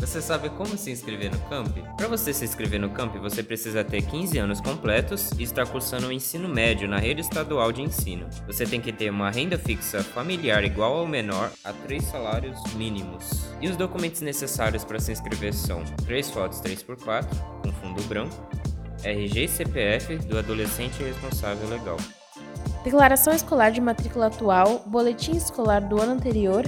Você sabe como se inscrever no Camp? Para você se inscrever no Camp, você precisa ter 15 anos completos e estar cursando o ensino médio na rede estadual de ensino. Você tem que ter uma renda fixa familiar igual ou menor a 3 salários mínimos. E os documentos necessários para se inscrever são 3 fotos 3x4 com fundo branco, RG e CPF do adolescente responsável legal. Declaração escolar de matrícula atual, boletim escolar do ano anterior,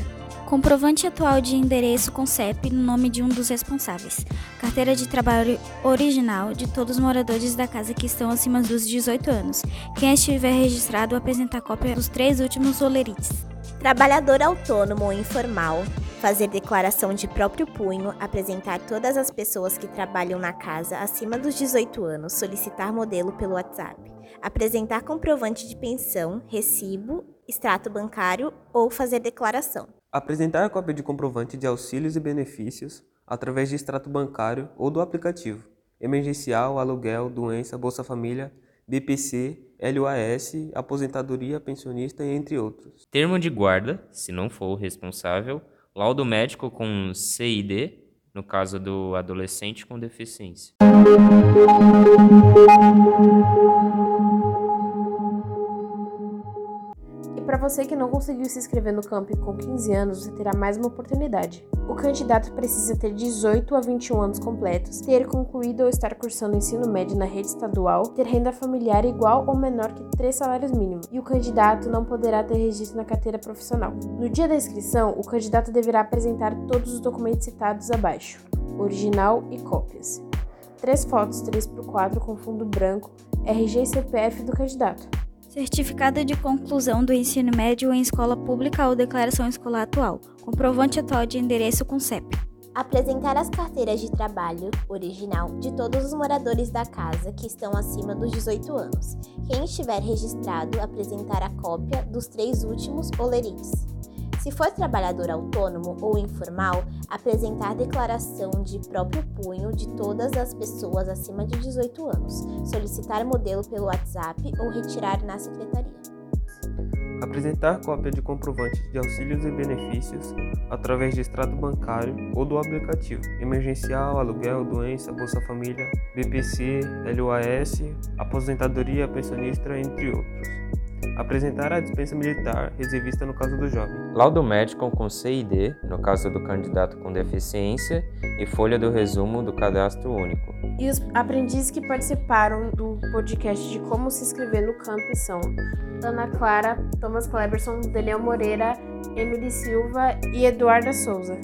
comprovante atual de endereço com CEP no nome de um dos responsáveis, carteira de trabalho original de todos os moradores da casa que estão acima dos 18 anos. Quem estiver registrado apresentar cópia dos três últimos olerites. Trabalhador autônomo ou informal, fazer declaração de próprio punho, apresentar todas as pessoas que trabalham na casa acima dos 18 anos, solicitar modelo pelo WhatsApp, apresentar comprovante de pensão, recibo, extrato bancário ou fazer declaração. Apresentar a cópia de comprovante de auxílios e benefícios através de extrato bancário ou do aplicativo. Emergencial, aluguel, doença, Bolsa Família, BPC, LUAS, aposentadoria, pensionista, entre outros. Termo de guarda, se não for o responsável, laudo médico com CID, no caso do adolescente com deficiência. Você que não conseguiu se inscrever no camp com 15 anos, você terá mais uma oportunidade. O candidato precisa ter 18 a 21 anos completos, ter concluído ou estar cursando ensino médio na rede estadual, ter renda familiar igual ou menor que 3 salários mínimos, e o candidato não poderá ter registro na carteira profissional. No dia da inscrição, o candidato deverá apresentar todos os documentos citados abaixo, original e cópias. Três fotos 3x4 com fundo branco, RG e CPF do candidato certificado de conclusão do ensino médio em escola pública ou declaração escolar atual, comprovante atual de endereço com CEP. Apresentar as carteiras de trabalho original de todos os moradores da casa que estão acima dos 18 anos. Quem estiver registrado, apresentar a cópia dos três últimos olerites. Se for trabalhador autônomo ou informal, apresentar declaração de próprio punho de todas as pessoas acima de 18 anos, solicitar modelo pelo WhatsApp ou retirar na secretaria. Apresentar cópia de comprovante de auxílios e benefícios através de extrato bancário ou do aplicativo emergencial, aluguel, doença, Bolsa Família, BPC, LUAS, aposentadoria, pensionista, entre outros. Apresentar a dispensa militar reservista no caso do jovem. Laudo médico com CID, no caso do candidato com deficiência, e folha do resumo do cadastro único. E os aprendizes que participaram do podcast de como se inscrever no camp são Ana Clara, Thomas Cleberson, Daniel Moreira, Emily Silva e Eduarda Souza.